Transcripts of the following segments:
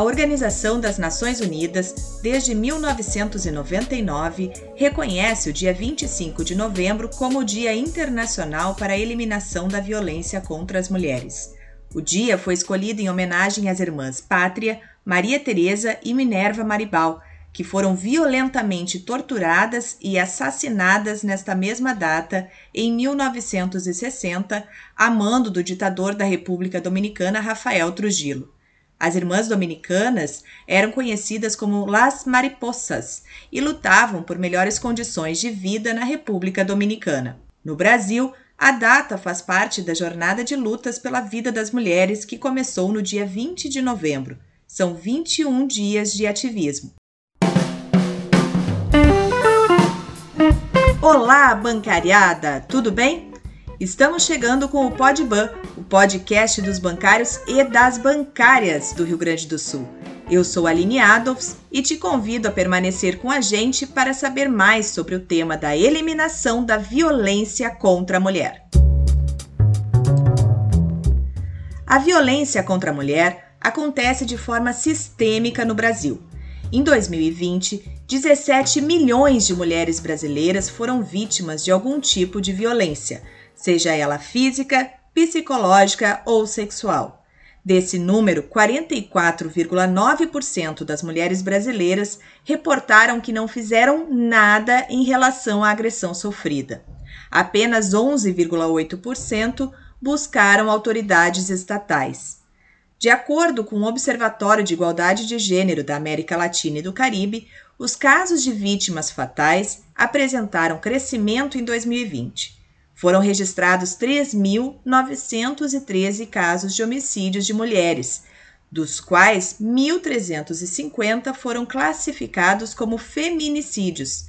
A Organização das Nações Unidas, desde 1999, reconhece o dia 25 de novembro como o Dia Internacional para a Eliminação da Violência contra as Mulheres. O dia foi escolhido em homenagem às irmãs Pátria, Maria Teresa e Minerva Maribal, que foram violentamente torturadas e assassinadas nesta mesma data, em 1960, a mando do ditador da República Dominicana Rafael Trujillo. As irmãs dominicanas eram conhecidas como Las Mariposas e lutavam por melhores condições de vida na República Dominicana. No Brasil, a data faz parte da jornada de lutas pela vida das mulheres que começou no dia 20 de novembro. São 21 dias de ativismo. Olá, bancariada! Tudo bem? Estamos chegando com o Podban, o podcast dos bancários e das bancárias do Rio Grande do Sul. Eu sou Aline Adolfs e te convido a permanecer com a gente para saber mais sobre o tema da eliminação da violência contra a mulher. A violência contra a mulher acontece de forma sistêmica no Brasil. Em 2020, 17 milhões de mulheres brasileiras foram vítimas de algum tipo de violência seja ela física, psicológica ou sexual. Desse número, 44,9% das mulheres brasileiras reportaram que não fizeram nada em relação à agressão sofrida. Apenas 11,8% buscaram autoridades estatais. De acordo com o Observatório de Igualdade de Gênero da América Latina e do Caribe, os casos de vítimas fatais apresentaram crescimento em 2020. Foram registrados 3.913 casos de homicídios de mulheres, dos quais 1.350 foram classificados como feminicídios.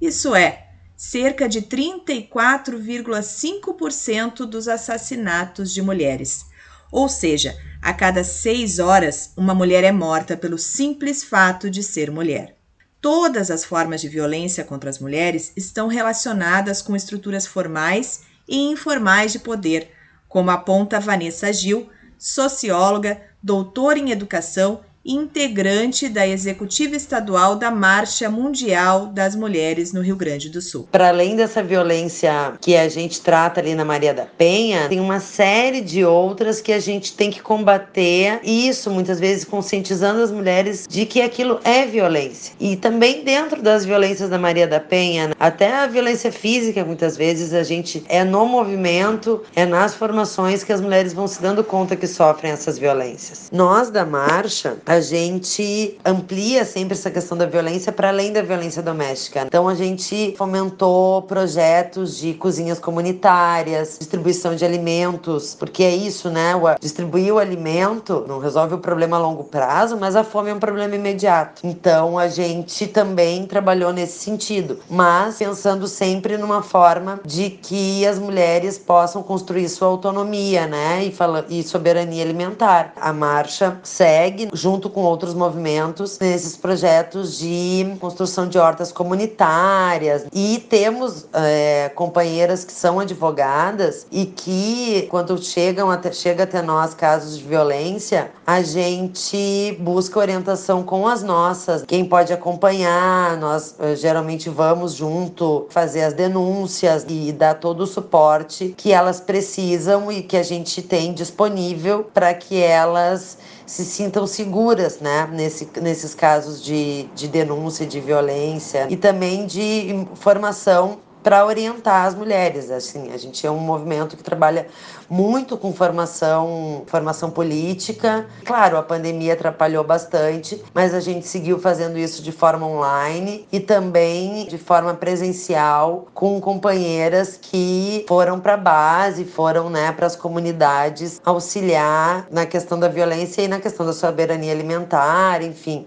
Isso é, cerca de 34,5% dos assassinatos de mulheres. Ou seja, a cada seis horas, uma mulher é morta pelo simples fato de ser mulher. Todas as formas de violência contra as mulheres estão relacionadas com estruturas formais e informais de poder, como aponta Vanessa Gil, socióloga, doutora em educação integrante da executiva estadual da Marcha Mundial das Mulheres no Rio Grande do Sul. Para além dessa violência que a gente trata ali na Maria da Penha, tem uma série de outras que a gente tem que combater, isso muitas vezes conscientizando as mulheres de que aquilo é violência. E também dentro das violências da Maria da Penha, até a violência física, muitas vezes a gente é no movimento, é nas formações que as mulheres vão se dando conta que sofrem essas violências. Nós da marcha, a gente amplia sempre essa questão da violência para além da violência doméstica. Então a gente fomentou projetos de cozinhas comunitárias, distribuição de alimentos, porque é isso, né? Distribuir o alimento não resolve o problema a longo prazo, mas a fome é um problema imediato. Então a gente também trabalhou nesse sentido, mas pensando sempre numa forma de que as mulheres possam construir sua autonomia, né? E, fala, e soberania alimentar. A marcha segue junto junto com outros movimentos nesses projetos de construção de hortas comunitárias. E temos é, companheiras que são advogadas e que, quando chegam até, chega até nós casos de violência, a gente busca orientação com as nossas. Quem pode acompanhar, nós é, geralmente vamos junto fazer as denúncias e dar todo o suporte que elas precisam e que a gente tem disponível para que elas se sintam seguras, né, nesse, nesses casos de, de denúncia de violência e também de formação para orientar as mulheres. Assim, a gente é um movimento que trabalha muito com formação, formação política. Claro, a pandemia atrapalhou bastante, mas a gente seguiu fazendo isso de forma online e também de forma presencial com companheiras que foram para a base, foram, né, para as comunidades auxiliar na questão da violência e na questão da soberania alimentar, enfim.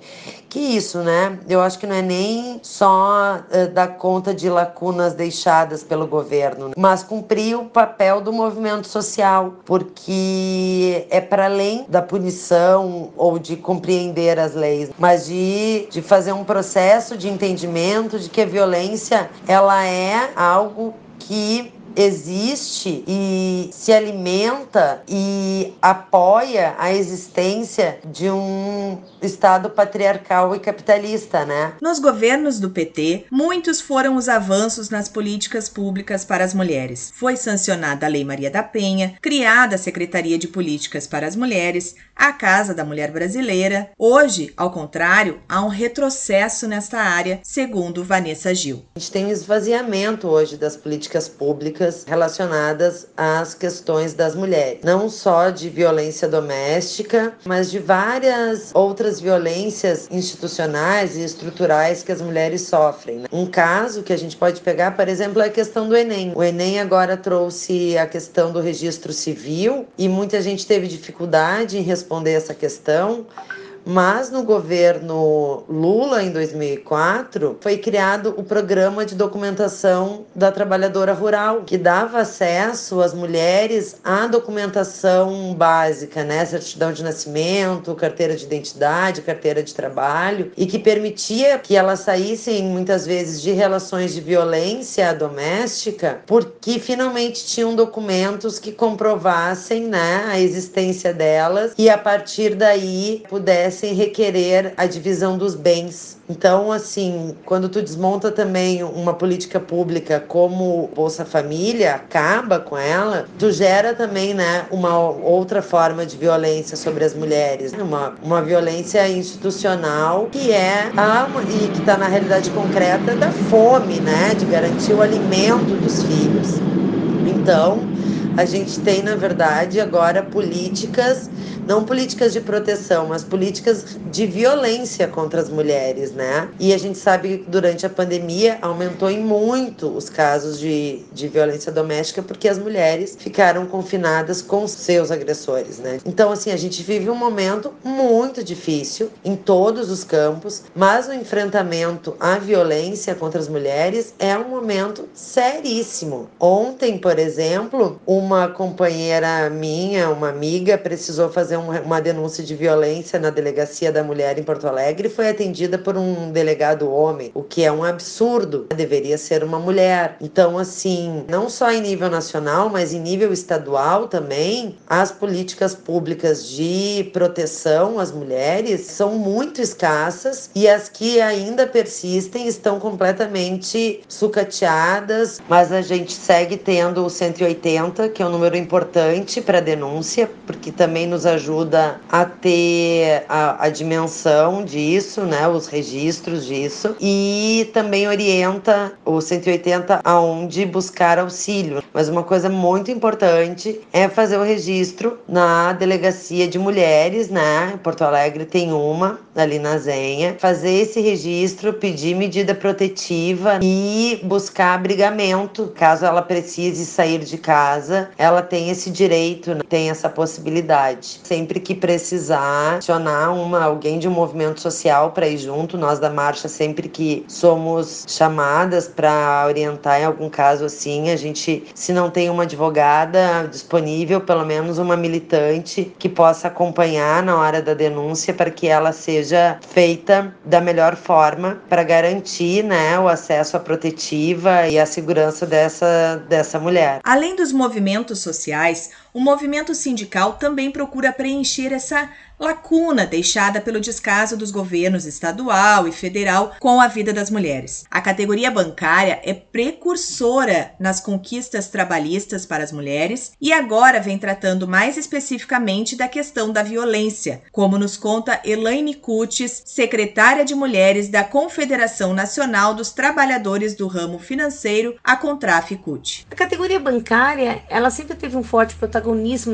Que isso, né? Eu acho que não é nem só uh, dar conta de lacunas deixadas pelo governo, mas cumprir o papel do movimento social social, porque é para além da punição ou de compreender as leis, mas de, de fazer um processo de entendimento de que a violência ela é algo que existe e se alimenta e apoia a existência de um Estado patriarcal e capitalista, né? Nos governos do PT, muitos foram os avanços nas políticas públicas para as mulheres. Foi sancionada a Lei Maria da Penha, criada a Secretaria de Políticas para as Mulheres, a Casa da Mulher Brasileira. Hoje, ao contrário, há um retrocesso nesta área, segundo Vanessa Gil. A gente tem um esvaziamento hoje das políticas públicas relacionadas às questões das mulheres, não só de violência doméstica, mas de várias outras violências institucionais e estruturais que as mulheres sofrem. Né? Um caso que a gente pode pegar, por exemplo, é a questão do Enem. O Enem agora trouxe a questão do registro civil e muita gente teve dificuldade em responder responder essa questão. Mas no governo Lula, em 2004, foi criado o Programa de Documentação da Trabalhadora Rural, que dava acesso às mulheres à documentação básica, né? Certidão de nascimento, carteira de identidade, carteira de trabalho, e que permitia que elas saíssem muitas vezes de relações de violência doméstica, porque finalmente tinham documentos que comprovassem né, a existência delas e a partir daí pudessem pudessem requerer a divisão dos bens. Então, assim, quando tu desmonta também uma política pública como Bolsa Família, acaba com ela, tu gera também, né, uma outra forma de violência sobre as mulheres, uma, uma violência institucional que é a, e que está na realidade concreta da fome, né, de garantir o alimento dos filhos. Então, a gente tem, na verdade, agora políticas não políticas de proteção, mas políticas de violência contra as mulheres, né? E a gente sabe que durante a pandemia aumentou em muito os casos de, de violência doméstica porque as mulheres ficaram confinadas com seus agressores, né? Então, assim, a gente vive um momento muito difícil em todos os campos, mas o enfrentamento à violência contra as mulheres é um momento seríssimo. Ontem, por exemplo, uma companheira minha, uma amiga, precisou fazer um, uma denúncia de violência na delegacia da mulher em Porto Alegre e foi atendida por um delegado homem, o que é um absurdo. Deveria ser uma mulher. Então, assim, não só em nível nacional, mas em nível estadual também, as políticas públicas de proteção às mulheres são muito escassas e as que ainda persistem estão completamente sucateadas, mas a gente segue tendo o 180, que é um número importante para denúncia, porque também nos ajuda ajuda a ter a, a dimensão disso, né, os registros disso, e também orienta o 180 aonde buscar auxílio. Mas uma coisa muito importante é fazer o registro na delegacia de mulheres, né? Porto Alegre tem uma ali na Zenha, fazer esse registro, pedir medida protetiva e buscar abrigamento, caso ela precise sair de casa, ela tem esse direito, né? tem essa possibilidade. Sempre que precisar, acionar uma alguém de um movimento social para ir junto, nós da marcha sempre que somos chamadas para orientar em algum caso assim, a gente se não tem uma advogada disponível, pelo menos uma militante que possa acompanhar na hora da denúncia para que ela seja feita da melhor forma para garantir né, o acesso à protetiva e a segurança dessa, dessa mulher. Além dos movimentos sociais, o movimento sindical também procura preencher essa lacuna deixada pelo descaso dos governos estadual e federal com a vida das mulheres. A categoria bancária é precursora nas conquistas trabalhistas para as mulheres e agora vem tratando mais especificamente da questão da violência, como nos conta Elaine Cutis, secretária de Mulheres da Confederação Nacional dos Trabalhadores do Ramo Financeiro, a Contraficute. A categoria bancária, ela sempre teve um forte protagonismo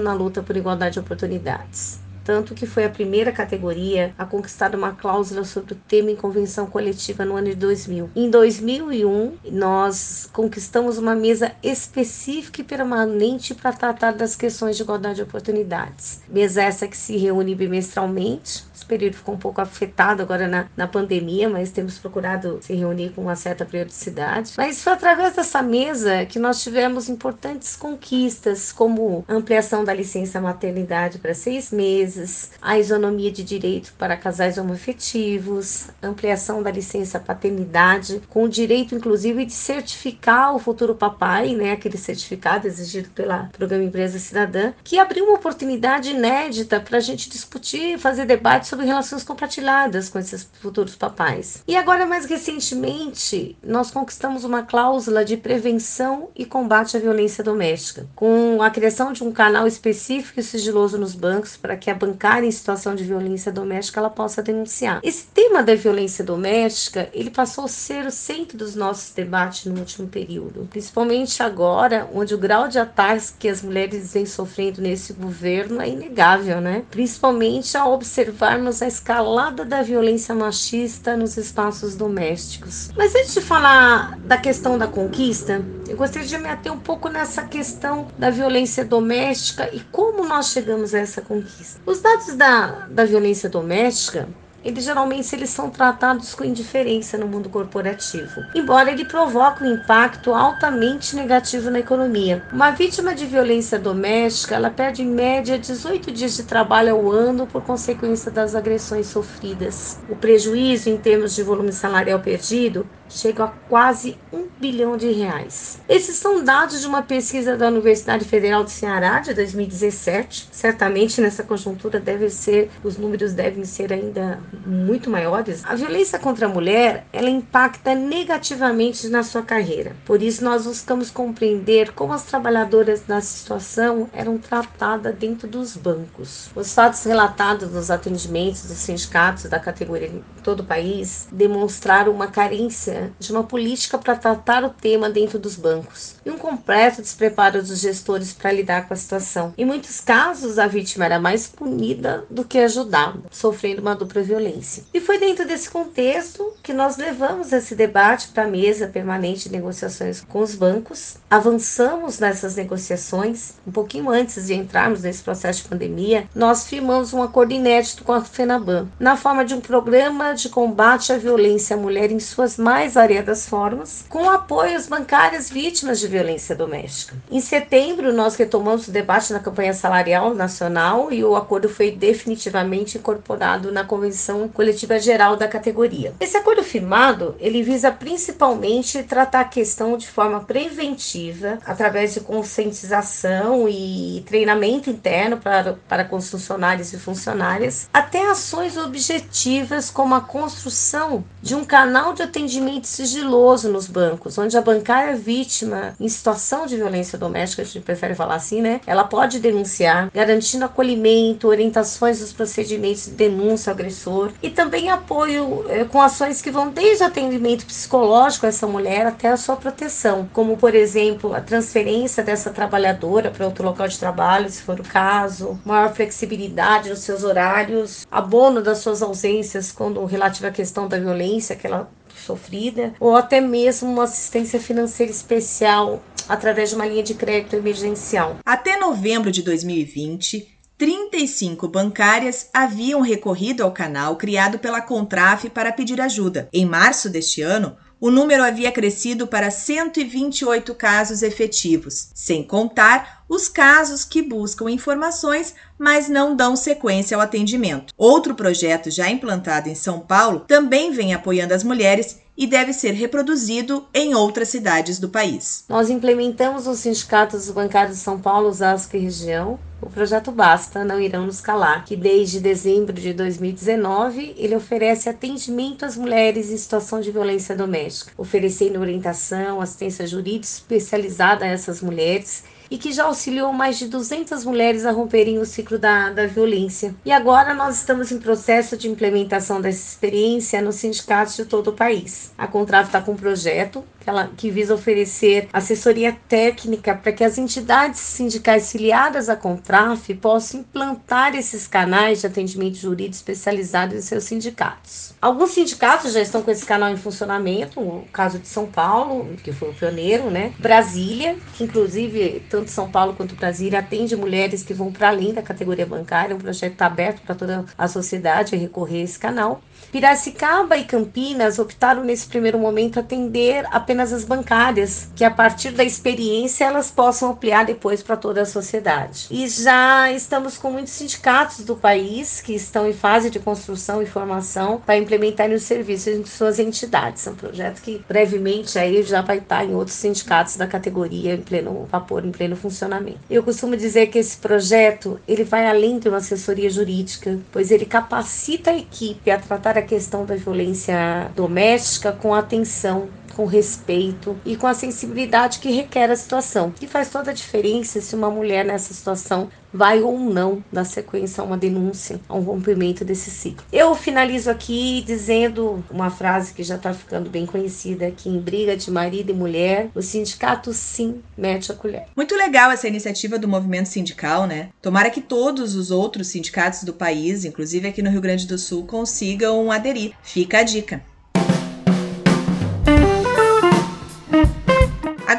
na luta por igualdade de oportunidades tanto que foi a primeira categoria a conquistar uma cláusula sobre o tema em convenção coletiva no ano de 2000. Em 2001, nós conquistamos uma mesa específica e permanente para tratar das questões de igualdade de oportunidades. Mesa essa que se reúne bimestralmente Esse período ficou um pouco afetado agora na, na pandemia, mas temos procurado se reunir com uma certa periodicidade. Mas foi através dessa mesa que nós tivemos importantes conquistas, como ampliação da licença maternidade para seis meses, a isonomia de direito para casais homoafetivos, ampliação da licença paternidade, com o direito, inclusive, de certificar o futuro papai, né, aquele certificado exigido pela Programa Empresa Cidadã, que abriu uma oportunidade inédita para a gente discutir, fazer debate sobre relações compartilhadas com esses futuros papais. E agora, mais recentemente, nós conquistamos uma cláusula de prevenção e combate à violência doméstica, com a criação de um canal específico e sigiloso nos bancos para que a bancária em situação de violência doméstica ela possa denunciar. Esse tema da violência doméstica, ele passou a ser o centro dos nossos debates no último período, principalmente agora, onde o grau de ataques que as mulheres vêm sofrendo nesse governo é inegável, né? Principalmente ao a escalada da violência machista nos espaços domésticos. Mas antes de falar da questão da conquista, eu gostaria de me ater um pouco nessa questão da violência doméstica e como nós chegamos a essa conquista. Os dados da, da violência doméstica eles geralmente eles são tratados com indiferença no mundo corporativo, embora ele provoque um impacto altamente negativo na economia. Uma vítima de violência doméstica, ela perde em média 18 dias de trabalho ao ano por consequência das agressões sofridas. O prejuízo em termos de volume salarial perdido chega a quase um bilhão de reais. Esses são dados de uma pesquisa da Universidade Federal do Ceará de 2017. Certamente nessa conjuntura deve ser, os números devem ser ainda muito maiores. A violência contra a mulher, ela impacta negativamente na sua carreira. Por isso nós buscamos compreender como as trabalhadoras nessa situação eram tratadas dentro dos bancos. Os fatos relatados nos atendimentos dos sindicatos da categoria em todo o país demonstraram uma carência de uma política para tratar o tema dentro dos bancos e um completo despreparo dos gestores para lidar com a situação. Em muitos casos, a vítima era mais punida do que ajudada, sofrendo uma dupla violência. E foi dentro desse contexto que nós levamos esse debate para a mesa permanente de negociações com os bancos. Avançamos nessas negociações, um pouquinho antes de entrarmos nesse processo de pandemia, nós firmamos um acordo inédito com a FENABAN, na forma de um programa de combate à violência à mulher em suas mais mais variadas formas, com apoio às bancárias vítimas de violência doméstica. Em setembro, nós retomamos o debate na campanha salarial nacional e o acordo foi definitivamente incorporado na Convenção Coletiva Geral da categoria. Esse acordo firmado, ele visa principalmente tratar a questão de forma preventiva, através de conscientização e treinamento interno para, para funcionários e funcionárias, até ações objetivas como a construção de um canal de atendimento sigiloso nos bancos, onde a bancária vítima em situação de violência doméstica, a gente prefere falar assim, né? Ela pode denunciar, garantindo acolhimento, orientações dos procedimentos de denúncia ao agressor e também apoio eh, com ações que vão desde atendimento psicológico a essa mulher até a sua proteção, como por exemplo a transferência dessa trabalhadora para outro local de trabalho, se for o caso, maior flexibilidade nos seus horários, abono das suas ausências quando relativo à questão da violência que ela sofrida, ou até mesmo uma assistência financeira especial através de uma linha de crédito emergencial. Até novembro de 2020, 35 bancárias haviam recorrido ao canal criado pela Contraf para pedir ajuda. Em março deste ano, o número havia crescido para 128 casos efetivos, sem contar os casos que buscam informações, mas não dão sequência ao atendimento. Outro projeto já implantado em São Paulo também vem apoiando as mulheres e deve ser reproduzido em outras cidades do país. Nós implementamos os sindicatos bancários de São Paulo, Osasco e região. O projeto Basta Não Irão Nos Calar, que desde dezembro de 2019 ele oferece atendimento às mulheres em situação de violência doméstica, oferecendo orientação, assistência jurídica especializada a essas mulheres e que já auxiliou mais de 200 mulheres a romperem o ciclo da, da violência. E agora nós estamos em processo de implementação dessa experiência nos sindicatos de todo o país. A Contrato está com um projeto que, ela, que visa oferecer assessoria técnica para que as entidades sindicais filiadas à Contraf possam implantar esses canais de atendimento jurídico especializado em seus sindicatos. Alguns sindicatos já estão com esse canal em funcionamento, o caso de São Paulo, que foi o pioneiro, né? Brasília, que inclusive tanto São Paulo quanto Brasília atende mulheres que vão para além da categoria bancária, um projeto está aberto para toda a sociedade recorrer a esse canal. Piracicaba e Campinas optaram nesse primeiro momento atender apenas as bancárias, que a partir da experiência elas possam ampliar depois para toda a sociedade. E já estamos com muitos sindicatos do país que estão em fase de construção e formação para implementarem os serviços em suas entidades. É um projeto que brevemente aí já vai estar em outros sindicatos da categoria em pleno vapor, em pleno funcionamento. Eu costumo dizer que esse projeto ele vai além de uma assessoria jurídica, pois ele capacita a equipe a tratar a questão da violência doméstica com atenção com respeito e com a sensibilidade que requer a situação. E faz toda a diferença se uma mulher nessa situação vai ou não dar sequência a uma denúncia, a um rompimento desse ciclo. Eu finalizo aqui dizendo uma frase que já está ficando bem conhecida, que em briga de marido e mulher, o sindicato sim mete a colher. Muito legal essa iniciativa do movimento sindical, né? Tomara que todos os outros sindicatos do país, inclusive aqui no Rio Grande do Sul, consigam aderir. Fica a dica.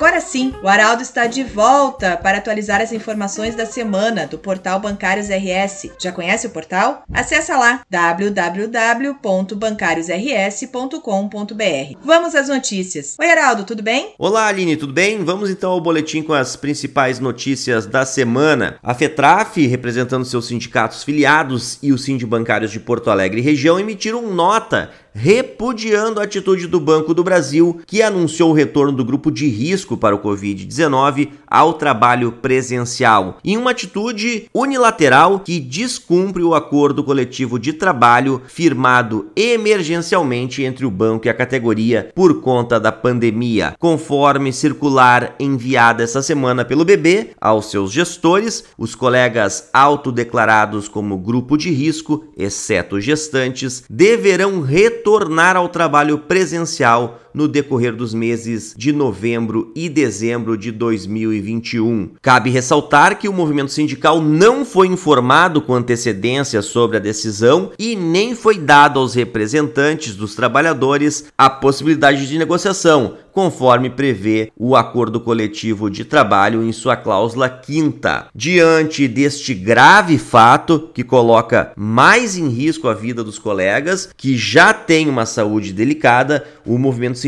Agora sim, o Araldo está de volta para atualizar as informações da semana do portal Bancários RS. Já conhece o portal? Acesse lá www.bancariosrs.com.br. Vamos às notícias. Oi, Araldo, tudo bem? Olá, Aline, tudo bem? Vamos então ao boletim com as principais notícias da semana. A FETRAF, representando seus sindicatos filiados e o Sind Bancários de Porto Alegre e região, emitiram nota repudiando a atitude do Banco do Brasil, que anunciou o retorno do grupo de risco para o Covid-19 ao trabalho presencial, em uma atitude unilateral que descumpre o acordo coletivo de trabalho firmado emergencialmente entre o banco e a categoria por conta da pandemia, conforme circular enviada essa semana pelo BB aos seus gestores, os colegas autodeclarados como grupo de risco, exceto gestantes, deverão retornar retornar ao trabalho presencial no decorrer dos meses de novembro e dezembro de 2021. Cabe ressaltar que o movimento sindical não foi informado com antecedência sobre a decisão e nem foi dado aos representantes dos trabalhadores a possibilidade de negociação, conforme prevê o acordo coletivo de trabalho em sua cláusula quinta. Diante deste grave fato que coloca mais em risco a vida dos colegas que já têm uma saúde delicada, o movimento sindical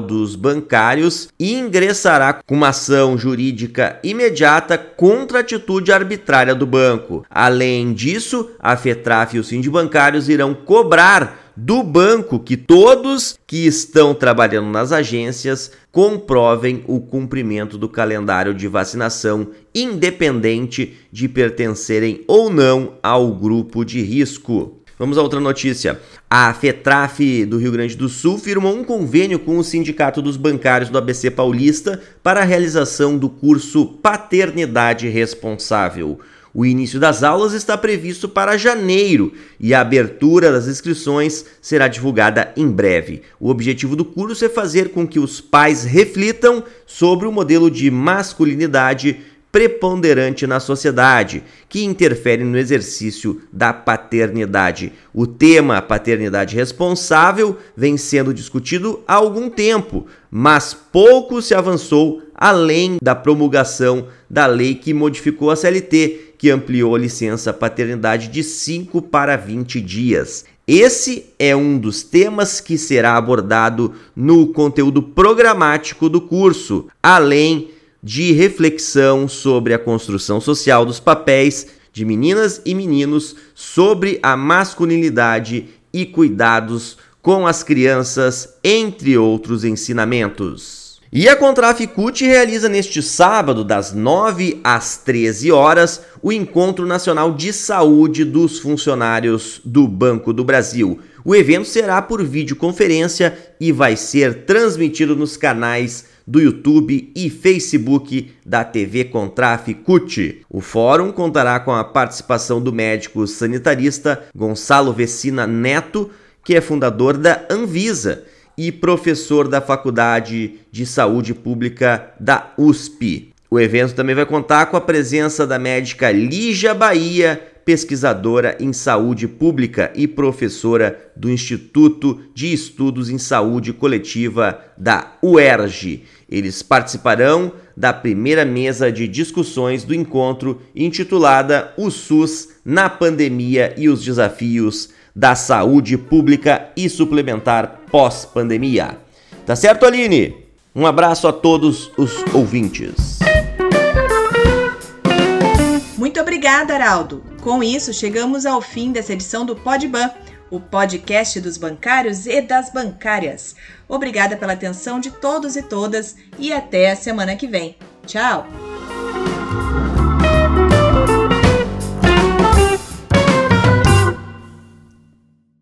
dos bancários ingressará com uma ação jurídica imediata contra a atitude arbitrária do banco. Além disso, a FETRAF e os sindibancários irão cobrar do banco que todos que estão trabalhando nas agências comprovem o cumprimento do calendário de vacinação, independente de pertencerem ou não ao grupo de risco. Vamos a outra notícia. A FETRAF do Rio Grande do Sul firmou um convênio com o Sindicato dos Bancários do ABC Paulista para a realização do curso Paternidade Responsável. O início das aulas está previsto para janeiro e a abertura das inscrições será divulgada em breve. O objetivo do curso é fazer com que os pais reflitam sobre o modelo de masculinidade preponderante na sociedade, que interfere no exercício da paternidade. O tema paternidade responsável vem sendo discutido há algum tempo, mas pouco se avançou além da promulgação da lei que modificou a CLT que ampliou a licença paternidade de 5 para 20 dias. Esse é um dos temas que será abordado no conteúdo programático do curso, além de reflexão sobre a construção social dos papéis de meninas e meninos sobre a masculinidade e cuidados com as crianças, entre outros ensinamentos. E a Contraficute realiza neste sábado, das 9 às 13 horas, o Encontro Nacional de Saúde dos Funcionários do Banco do Brasil. O evento será por videoconferência e vai ser transmitido nos canais do YouTube e Facebook da TV Contraficute. O fórum contará com a participação do médico sanitarista Gonçalo Vecina Neto, que é fundador da Anvisa e professor da Faculdade de Saúde Pública da USP. O evento também vai contar com a presença da médica Lígia Bahia, pesquisadora em saúde pública e professora do Instituto de Estudos em Saúde Coletiva da UERJ. Eles participarão da primeira mesa de discussões do encontro intitulada O SUS na Pandemia e os Desafios da Saúde Pública e Suplementar Pós-Pandemia. Tá certo, Aline? Um abraço a todos os ouvintes. Muito obrigada, Araldo. Com isso, chegamos ao fim dessa edição do Podban, o podcast dos bancários e das bancárias. Obrigada pela atenção de todos e todas e até a semana que vem. Tchau!